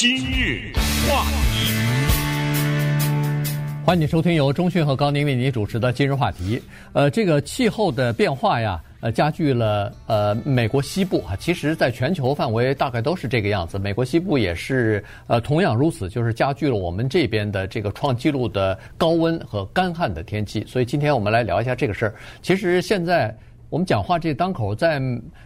今日话题，欢迎收听由中讯和高宁为您主持的今日话题。呃，这个气候的变化呀，呃，加剧了呃美国西部啊，其实在全球范围大概都是这个样子。美国西部也是呃同样如此，就是加剧了我们这边的这个创纪录的高温和干旱的天气。所以今天我们来聊一下这个事儿。其实现在。我们讲话这当口，在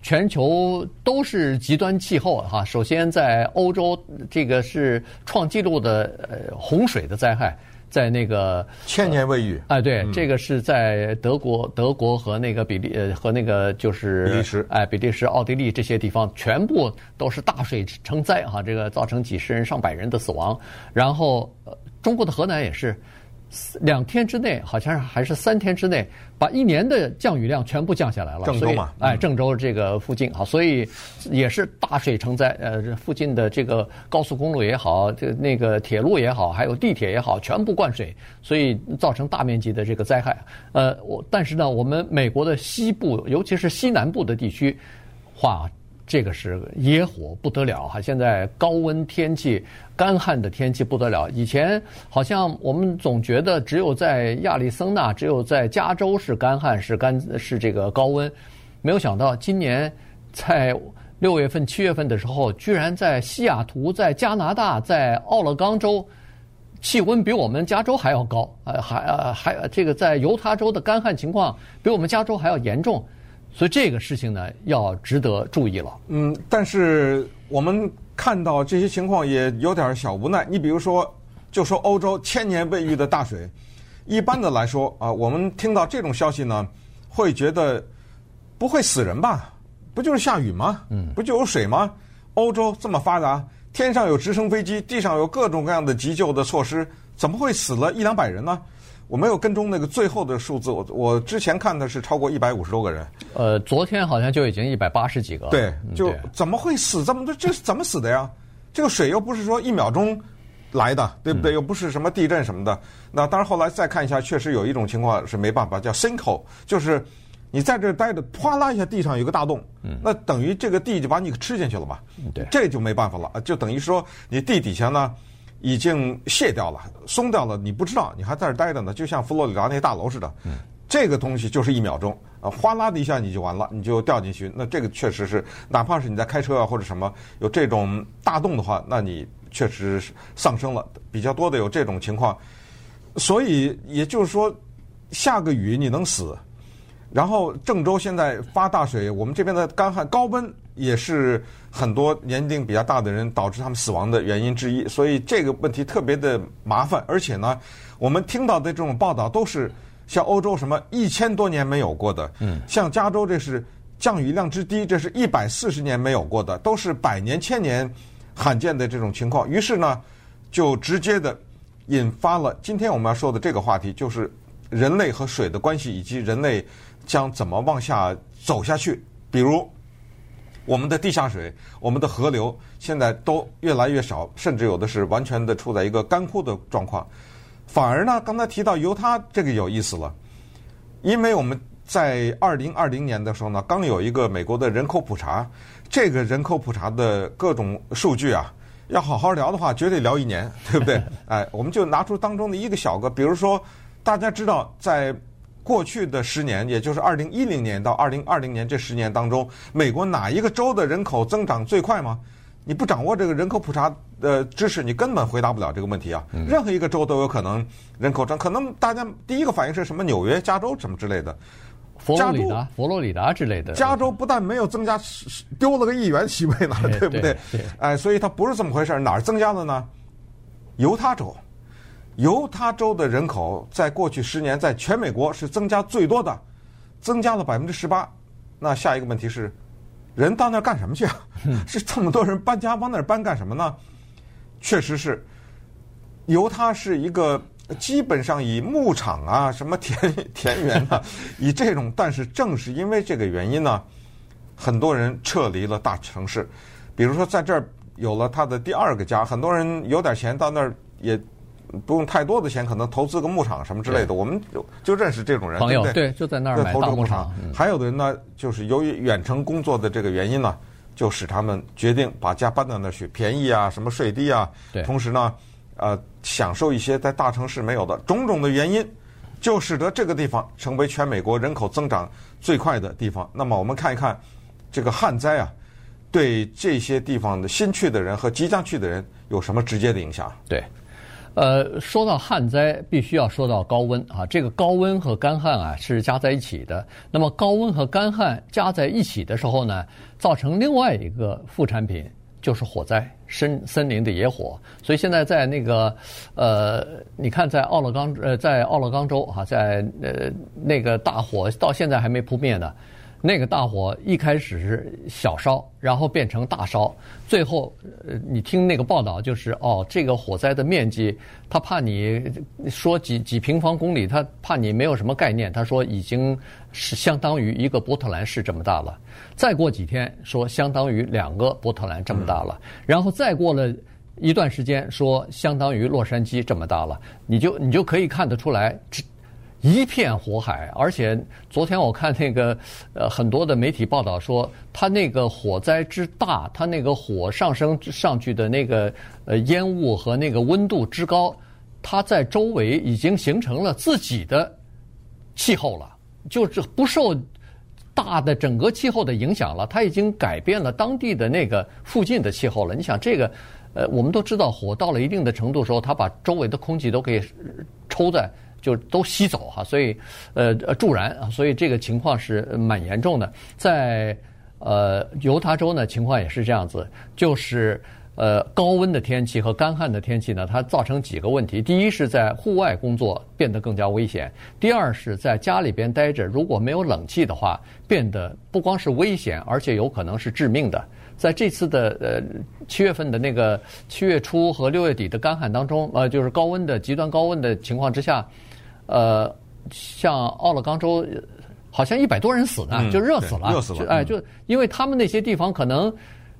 全球都是极端气候哈。首先，在欧洲，这个是创纪录的呃洪水的灾害，在那个千年未遇。哎，对，这个是在德国、德国和那个比利呃和那个就是比利时，哎，比利时、奥地利这些地方，全部都是大水成灾哈，这个造成几十人、上百人的死亡。然后，呃，中国的河南也是。两天之内，好像还是三天之内，把一年的降雨量全部降下来了。郑州嘛，哎，郑州这个附近啊，所以也是大水成灾。呃，附近的这个高速公路也好，这那个铁路也好，还有地铁也好，全部灌水，所以造成大面积的这个灾害。呃，我但是呢，我们美国的西部，尤其是西南部的地区，话。这个是野火不得了哈！现在高温天气、干旱的天气不得了。以前好像我们总觉得只有在亚利桑那、只有在加州是干旱、是干是这个高温，没有想到今年在六月份、七月份的时候，居然在西雅图、在加拿大、在奥勒冈州，气温比我们加州还要高。呃，还呃还这个在犹他州的干旱情况比我们加州还要严重。所以这个事情呢，要值得注意了。嗯，但是我们看到这些情况也有点小无奈。你比如说，就说欧洲千年未遇的大水，一般的来说啊，我们听到这种消息呢，会觉得不会死人吧？不就是下雨吗？嗯，不就有水吗？欧洲这么发达，天上有直升飞机，地上有各种各样的急救的措施，怎么会死了一两百人呢？我没有跟踪那个最后的数字，我我之前看的是超过一百五十多个人。呃，昨天好像就已经一百八十几个。对，就怎么会死这么多？这是怎么死的呀？这个水又不是说一秒钟来的，对不对？又不是什么地震什么的。那当然，后来再看一下，确实有一种情况是没办法，叫 sinkhole，就是你在这待着，哗啦一下地上有个大洞，那等于这个地就把你吃进去了嘛？对，这就没办法了，就等于说你地底下呢。已经卸掉了，松掉了，你不知道，你还在这儿待着呢，就像佛罗里达那些大楼似的。嗯，这个东西就是一秒钟，啊，哗啦的一下你就完了，你就掉进去。那这个确实是，哪怕是你在开车啊或者什么有这种大洞的话，那你确实是丧生了。比较多的有这种情况，所以也就是说，下个雨你能死。然后郑州现在发大水，我们这边的干旱高温。也是很多年龄比较大的人导致他们死亡的原因之一，所以这个问题特别的麻烦。而且呢，我们听到的这种报道都是像欧洲什么一千多年没有过的，嗯，像加州这是降雨量之低，这是一百四十年没有过的，都是百年千年罕见的这种情况。于是呢，就直接的引发了今天我们要说的这个话题，就是人类和水的关系，以及人类将怎么往下走下去，比如。我们的地下水，我们的河流现在都越来越少，甚至有的是完全的处在一个干枯的状况。反而呢，刚才提到犹他这个有意思了，因为我们在二零二零年的时候呢，刚有一个美国的人口普查，这个人口普查的各种数据啊，要好好聊的话，绝对聊一年，对不对？哎，我们就拿出当中的一个小个，比如说大家知道在。过去的十年，也就是二零一零年到二零二零年这十年当中，美国哪一个州的人口增长最快吗？你不掌握这个人口普查的知识，你根本回答不了这个问题啊。任何一个州都有可能人口增，可能大家第一个反应是什么？纽约、加州什么之类的，佛罗里达、佛罗里达之类的。加州不但没有增加，丢了个议员席位呢，对不对？哎，所以它不是这么回事。哪儿增加了呢？犹他州。犹他州的人口在过去十年在全美国是增加最多的，增加了百分之十八。那下一个问题是，人到那儿干什么去啊？是这么多人搬家往那儿搬干什么呢？确实是，犹他是一个基本上以牧场啊、什么田田园啊，以这种，但是正是因为这个原因呢，很多人撤离了大城市。比如说在这儿有了他的第二个家，很多人有点钱到那儿也。不用太多的钱，可能投资个牧场什么之类的，我们就就认识这种人，对不对？对，就在那儿买大牧场。还有的人呢，就是由于远程工作的这个原因呢，就使他们决定把家搬到那儿去，便宜啊，什么税低啊，对同时呢，呃，享受一些在大城市没有的种种的原因，就使得这个地方成为全美国人口增长最快的地方。那么我们看一看这个旱灾啊，对这些地方的新去的人和即将去的人有什么直接的影响？对。呃，说到旱灾，必须要说到高温啊。这个高温和干旱啊是加在一起的。那么高温和干旱加在一起的时候呢，造成另外一个副产品就是火灾，森森林的野火。所以现在在那个呃，你看在奥勒冈呃，在奥勒冈州啊，在呃那个大火到现在还没扑灭呢。那个大火一开始是小烧，然后变成大烧，最后，呃，你听那个报道就是，哦，这个火灾的面积，他怕你说几几平方公里，他怕你没有什么概念，他说已经是相当于一个波特兰市这么大了。再过几天说相当于两个波特兰这么大了，然后再过了一段时间说相当于洛杉矶这么大了，你就你就可以看得出来。一片火海，而且昨天我看那个呃很多的媒体报道说，它那个火灾之大，它那个火上升上去的那个呃烟雾和那个温度之高，它在周围已经形成了自己的气候了，就是不受大的整个气候的影响了，它已经改变了当地的那个附近的气候了。你想这个，呃，我们都知道火到了一定的程度的时候，它把周围的空气都可以抽在。就都吸走哈，所以呃助燃啊，所以这个情况是蛮严重的。在呃犹他州呢，情况也是这样子，就是呃高温的天气和干旱的天气呢，它造成几个问题。第一是在户外工作变得更加危险；第二是在家里边待着，如果没有冷气的话，变得不光是危险，而且有可能是致命的。在这次的呃七月份的那个七月初和六月底的干旱当中，呃就是高温的极端高温的情况之下。呃，像奥勒冈州，好像一百多人死呢，就热死了，热死了。哎，就因为他们那些地方可能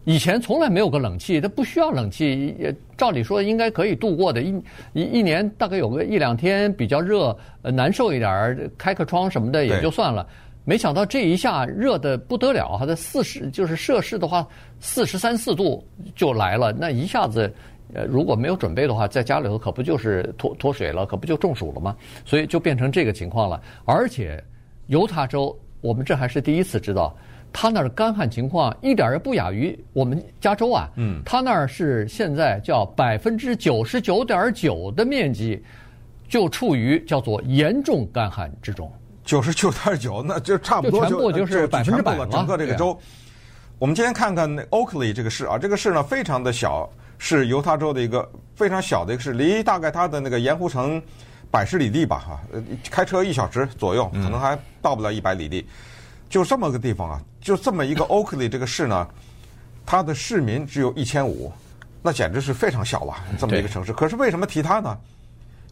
以前从来没有个冷气，它不需要冷气，也照理说应该可以度过的。一一一年大概有个一两天比较热，呃，难受一点儿，开个窗什么的也就算了。没想到这一下热的不得了，它的四十就是摄氏的话，四十三四度就来了，那一下子。呃，如果没有准备的话，在家里头可不就是脱脱水了，可不就中暑了吗？所以就变成这个情况了。而且，犹他州，我们这还是第一次知道，他那儿干旱情况一点儿也不亚于我们加州啊。嗯。他那儿是现在叫百分之九十九点九的面积，就处于叫做严重干旱之中。九十九点九，那就差不多就全部就是百分之百了。整个这个州，我们今天看看 Oakley 这个市啊，这个市呢非常的小。是犹他州的一个非常小的一个市，离大概它的那个盐湖城百十里地吧，哈，呃，开车一小时左右，可能还到不了一百里地，就这么个地方啊，就这么一个 Oakley 这个市呢，它的市民只有一千五，那简直是非常小了，这么一个城市。可是为什么提它呢？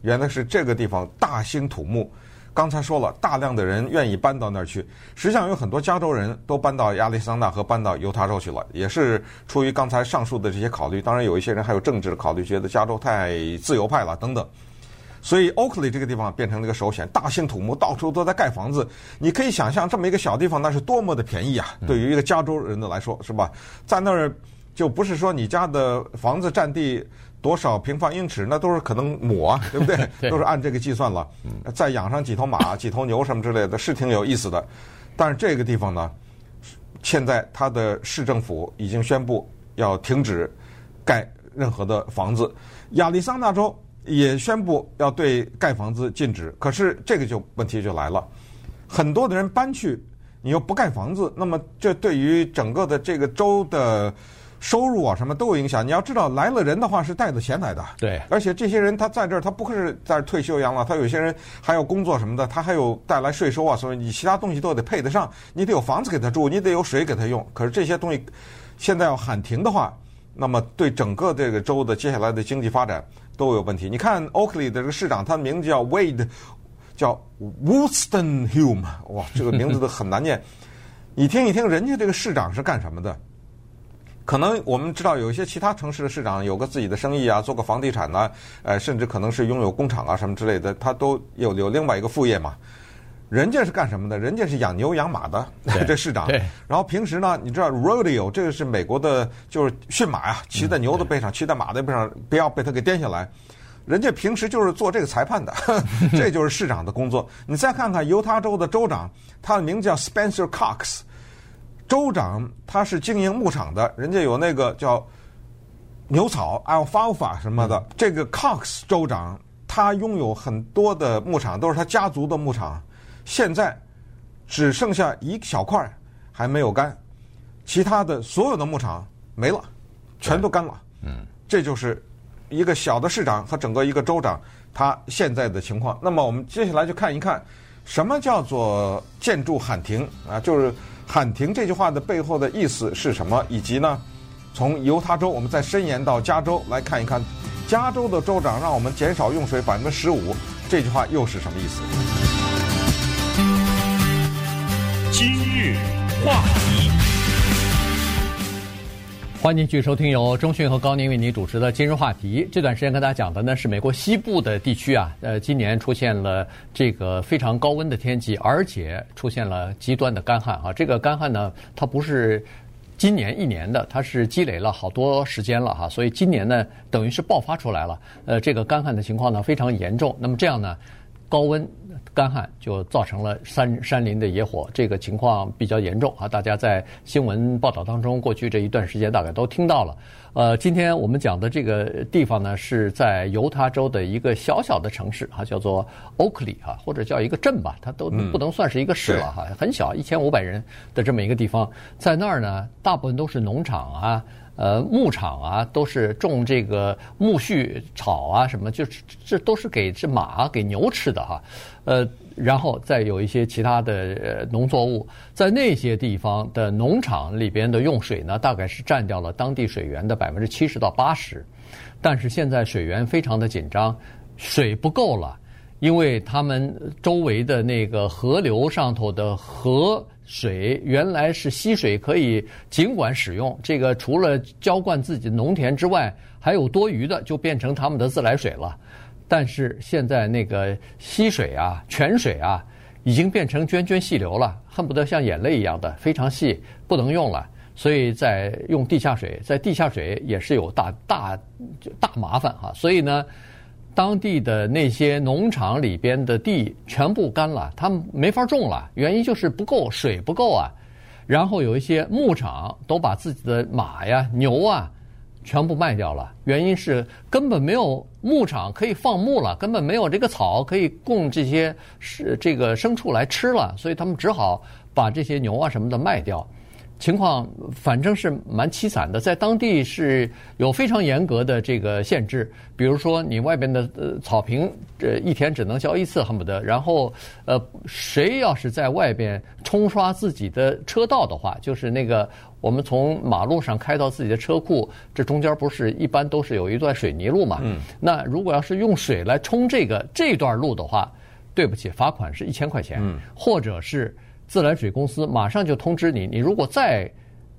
原来是这个地方大兴土木。刚才说了，大量的人愿意搬到那儿去。实际上有很多加州人都搬到亚利桑那和搬到犹他州去了，也是出于刚才上述的这些考虑。当然，有一些人还有政治的考虑，觉得加州太自由派了等等。所以，Oakley 这个地方变成了一个首选，大兴土木，到处都在盖房子。你可以想象，这么一个小地方，那是多么的便宜啊！对于一个加州人的来说，是吧？在那儿就不是说你家的房子占地。多少平方英尺？那都是可能亩啊，对不对？对都是按这个计算了。再养上几头马、几头牛什么之类的，是挺有意思的。但是这个地方呢，现在它的市政府已经宣布要停止盖任何的房子。亚利桑那州也宣布要对盖房子禁止。可是这个就问题就来了，很多的人搬去，你又不盖房子，那么这对于整个的这个州的。收入啊，什么都有影响。你要知道，来了人的话是带着钱来的。对。而且这些人他在这儿，他不是在退休养老，他有些人还要工作什么的，他还有带来税收啊，所以你其他东西都得配得上。你得有房子给他住，你得有水给他用。可是这些东西现在要喊停的话，那么对整个这个州的接下来的经济发展都有问题。你看 Oakley 的这个市长，他的名字叫 Wade，叫 Wolstenholme，哇，这个名字都很难念。你听一听，人家这个市长是干什么的？可能我们知道有一些其他城市的市长有个自己的生意啊，做个房地产呐，呃，甚至可能是拥有工厂啊什么之类的，他都有有另外一个副业嘛。人家是干什么的？人家是养牛养马的，这市长。然后平时呢，你知道 rodeo 这个是美国的，就是驯马呀，骑在牛的背上，骑在马的背上，不要被他给颠下来。人家平时就是做这个裁判的，这就是市长的工作。你再看看犹他州的州长，他的名字叫 Spencer Cox。州长他是经营牧场的，人家有那个叫牛草 Alfalfa 什么的。嗯、这个 Cox 州长他拥有很多的牧场，都是他家族的牧场。现在只剩下一小块还没有干，其他的所有的牧场没了，全都干了。嗯，这就是。一个小的市长和整个一个州长，他现在的情况。那么我们接下来就看一看，什么叫做建筑喊停啊？就是喊停这句话的背后的意思是什么？以及呢，从犹他州我们再伸延到加州来看一看，加州的州长让我们减少用水百分之十五，这句话又是什么意思？今日话题。欢迎继续收听由中讯和高宁为您主持的今日话题。这段时间跟大家讲的呢是美国西部的地区啊，呃，今年出现了这个非常高温的天气，而且出现了极端的干旱啊。这个干旱呢，它不是今年一年的，它是积累了好多时间了哈，所以今年呢，等于是爆发出来了。呃，这个干旱的情况呢非常严重。那么这样呢，高温。干旱就造成了山山林的野火，这个情况比较严重啊！大家在新闻报道当中，过去这一段时间大概都听到了。呃，今天我们讲的这个地方呢，是在犹他州的一个小小的城市啊，叫做 Oakley 啊，或者叫一个镇吧，它都不能算是一个市了哈，很小，一千五百人的这么一个地方，在那儿呢，大部分都是农场啊。呃，牧场啊，都是种这个苜蓿草啊，什么，就是这都是给这马、给牛吃的哈。呃，然后再有一些其他的农作物，在那些地方的农场里边的用水呢，大概是占掉了当地水源的百分之七十到八十。但是现在水源非常的紧张，水不够了，因为他们周围的那个河流上头的河。水原来是溪水，可以尽管使用。这个除了浇灌自己农田之外，还有多余的就变成他们的自来水了。但是现在那个溪水啊、泉水啊，已经变成涓涓细流了，恨不得像眼泪一样的非常细，不能用了。所以在用地下水，在地下水也是有大大大麻烦哈。所以呢。当地的那些农场里边的地全部干了，他们没法种了，原因就是不够水不够啊。然后有一些牧场都把自己的马呀、牛啊全部卖掉了，原因是根本没有牧场可以放牧了，根本没有这个草可以供这些是这个牲畜来吃了，所以他们只好把这些牛啊什么的卖掉。情况反正是蛮凄惨的，在当地是有非常严格的这个限制，比如说你外边的呃草坪，这一天只能浇一次，恨不得。然后呃，谁要是在外边冲刷自己的车道的话，就是那个我们从马路上开到自己的车库，这中间不是一般都是有一段水泥路嘛？嗯。那如果要是用水来冲这个这段路的话，对不起，罚款是一千块钱，嗯，或者是。自来水公司马上就通知你，你如果再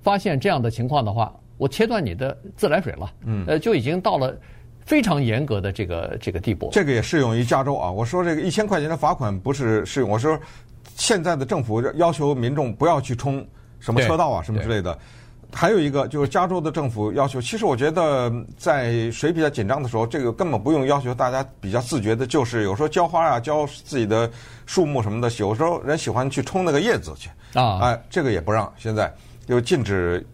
发现这样的情况的话，我切断你的自来水了。嗯，呃，就已经到了非常严格的这个这个地步。这个也适用于加州啊。我说这个一千块钱的罚款不是适用，我说现在的政府要求民众不要去冲什么车道啊什么之类的。还有一个就是加州的政府要求，其实我觉得在水比较紧张的时候，这个根本不用要求大家比较自觉的，就是有时候浇花啊、浇自己的树木什么的，有时候人喜欢去冲那个叶子去啊，哎，这个也不让，现在就禁止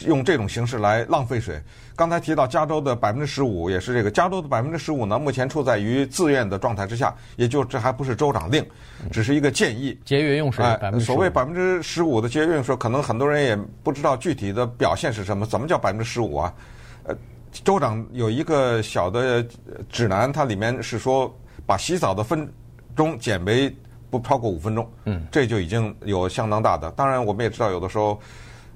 用这种形式来浪费水。刚才提到加州的百分之十五也是这个，加州的百分之十五呢，目前处在于自愿的状态之下，也就这还不是州长令，只是一个建议。节约用水，哎，所谓百分之十五的节约用水，可能很多人也不知道具体的表现是什么。怎么叫百分之十五啊？呃，州长有一个小的指南，它里面是说把洗澡的分钟减为不超过五分钟。嗯，这就已经有相当大的。当然，我们也知道有的时候。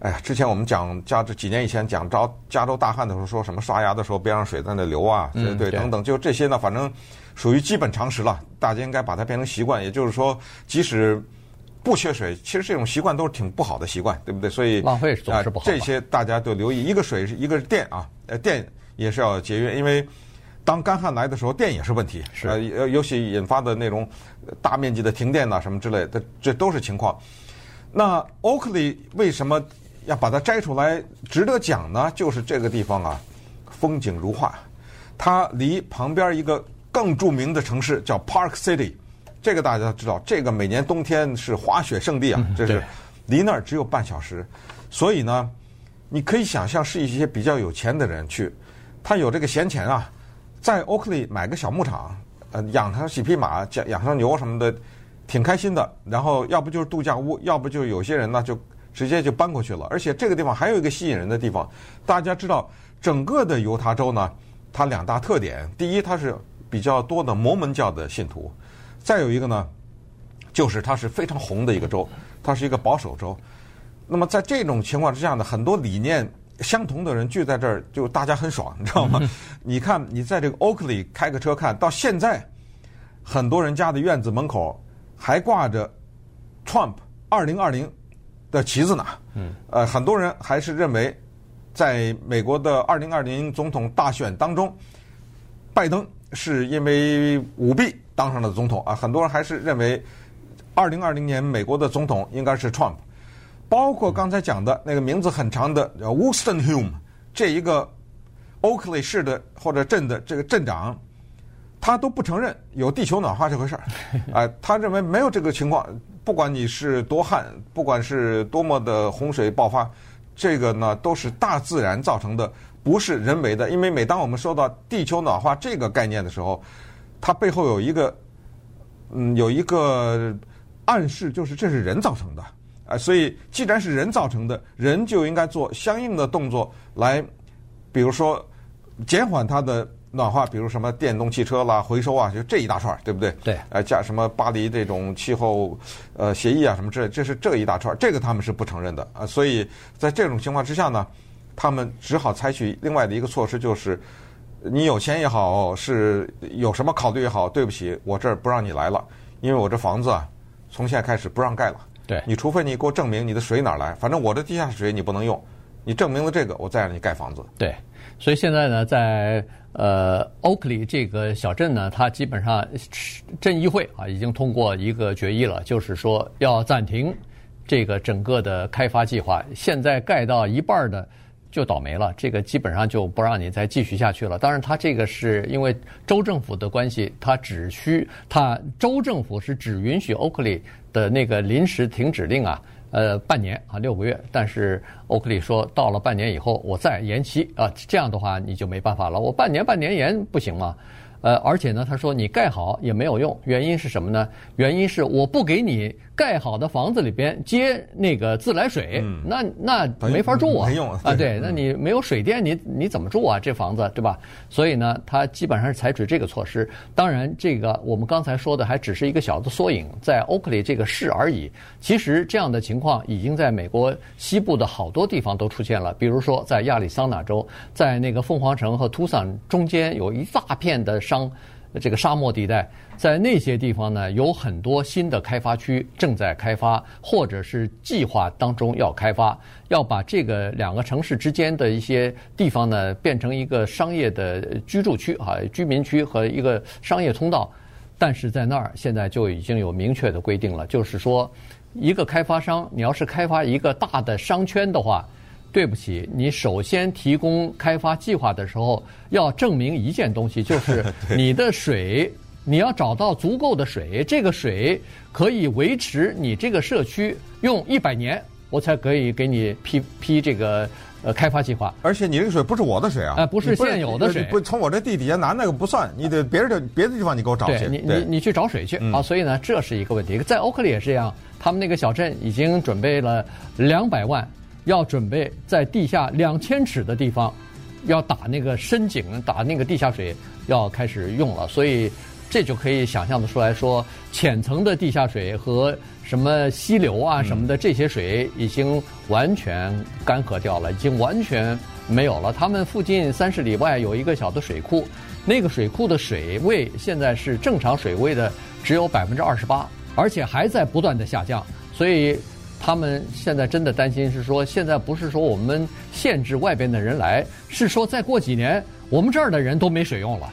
哎呀，之前我们讲加州几年以前讲着加州大旱的时候，说什么刷牙的时候别让水在那流啊，对对等等，就这些呢，反正属于基本常识了，大家应该把它变成习惯。也就是说，即使不缺水，其实这种习惯都是挺不好的习惯，对不对？所以浪费总是不好。这些大家都留意，一个水是一个是电啊，呃，电也是要节约，因为当干旱来的时候，电也是问题，是呃，尤其引发的那种大面积的停电呐、啊、什么之类的，这都是情况。那 Oakley 为什么要把它摘出来值得讲呢？就是这个地方啊，风景如画，它离旁边一个更著名的城市叫 Park City，这个大家知道，这个每年冬天是滑雪圣地啊，这是离那儿只有半小时，所以呢，你可以想象是一些比较有钱的人去，他有这个闲钱啊，在 Oakley 买个小牧场，呃，养上几匹马，养养上牛什么的。挺开心的，然后要不就是度假屋，要不就有些人呢就直接就搬过去了。而且这个地方还有一个吸引人的地方，大家知道，整个的犹他州呢，它两大特点：第一，它是比较多的摩门教的信徒；再有一个呢，就是它是非常红的一个州，它是一个保守州。那么在这种情况之下呢，很多理念相同的人聚在这儿，就大家很爽，你知道吗？你看你在这个 Oakley 开个车看到现在，很多人家的院子门口。还挂着 Trump 二零二零的旗子呢。嗯。呃，很多人还是认为，在美国的二零二零总统大选当中，拜登是因为舞弊当上了总统啊。很多人还是认为，二零二零年美国的总统应该是 Trump。包括刚才讲的那个名字很长的 Wolstenholme 这一个 Oakley 市的或者镇的这个镇长。他都不承认有地球暖化这回事儿，啊，他认为没有这个情况。不管你是多旱，不管是多么的洪水爆发，这个呢都是大自然造成的，不是人为的。因为每当我们说到地球暖化这个概念的时候，它背后有一个，嗯，有一个暗示，就是这是人造成的，啊，所以既然是人造成的，人就应该做相应的动作来，比如说减缓它的。暖化，比如什么电动汽车啦、回收啊，就这一大串，对不对？对。呃，加什么巴黎这种气候呃协议啊，什么之类，这是这一大串，这个他们是不承认的啊。所以在这种情况之下呢，他们只好采取另外的一个措施，就是你有钱也好，是有什么考虑也好，对不起，我这儿不让你来了，因为我这房子啊，从现在开始不让盖了。对。你除非你给我证明你的水哪儿来，反正我的地下水你不能用，你证明了这个，我再让你盖房子。对。所以现在呢，在呃 Oakley 这个小镇呢，它基本上镇议会啊已经通过一个决议了，就是说要暂停这个整个的开发计划。现在盖到一半的就倒霉了，这个基本上就不让你再继续下去了。当然，它这个是因为州政府的关系，它只需它州政府是只允许 Oakley 的那个临时停止令啊。呃，半年啊，六个月。但是欧克利说，到了半年以后，我再延期啊，这样的话你就没办法了。我半年半年延不行吗？呃，而且呢，他说你盖好也没有用，原因是什么呢？原因是我不给你盖好的房子里边接那个自来水，嗯、那那没法住啊，没用啊，啊对，那你没有水电，你你怎么住啊？这房子对吧？所以呢，他基本上是采取这个措施。当然，这个我们刚才说的还只是一个小的缩影，在欧克利这个市而已。其实这样的情况已经在美国西部的好多地方都出现了，比如说在亚利桑那州，在那个凤凰城和图桑中间有一大片的。商这个沙漠地带，在那些地方呢，有很多新的开发区正在开发，或者是计划当中要开发，要把这个两个城市之间的一些地方呢，变成一个商业的居住区啊，居民区和一个商业通道。但是在那儿现在就已经有明确的规定了，就是说，一个开发商，你要是开发一个大的商圈的话。对不起，你首先提供开发计划的时候，要证明一件东西，就是 你的水，你要找到足够的水，这个水可以维持你这个社区用一百年，我才可以给你批批这个呃开发计划。而且你这个水不是我的水啊，呃，不是现有的水，不从我这地底下拿那个不算，你得别人的别的地方你给我找去，你你你去找水去啊。所以呢，这是一个问题。在欧克利也是这样，他们那个小镇已经准备了两百万。要准备在地下两千尺的地方，要打那个深井，打那个地下水，要开始用了。所以这就可以想象得出来说，浅层的地下水和什么溪流啊什么的这些水已经完全干涸掉了，已经完全没有了。他们附近三十里外有一个小的水库，那个水库的水位现在是正常水位的只有百分之二十八，而且还在不断的下降，所以。他们现在真的担心是说，现在不是说我们限制外边的人来，是说再过几年我们这儿的人都没水用了。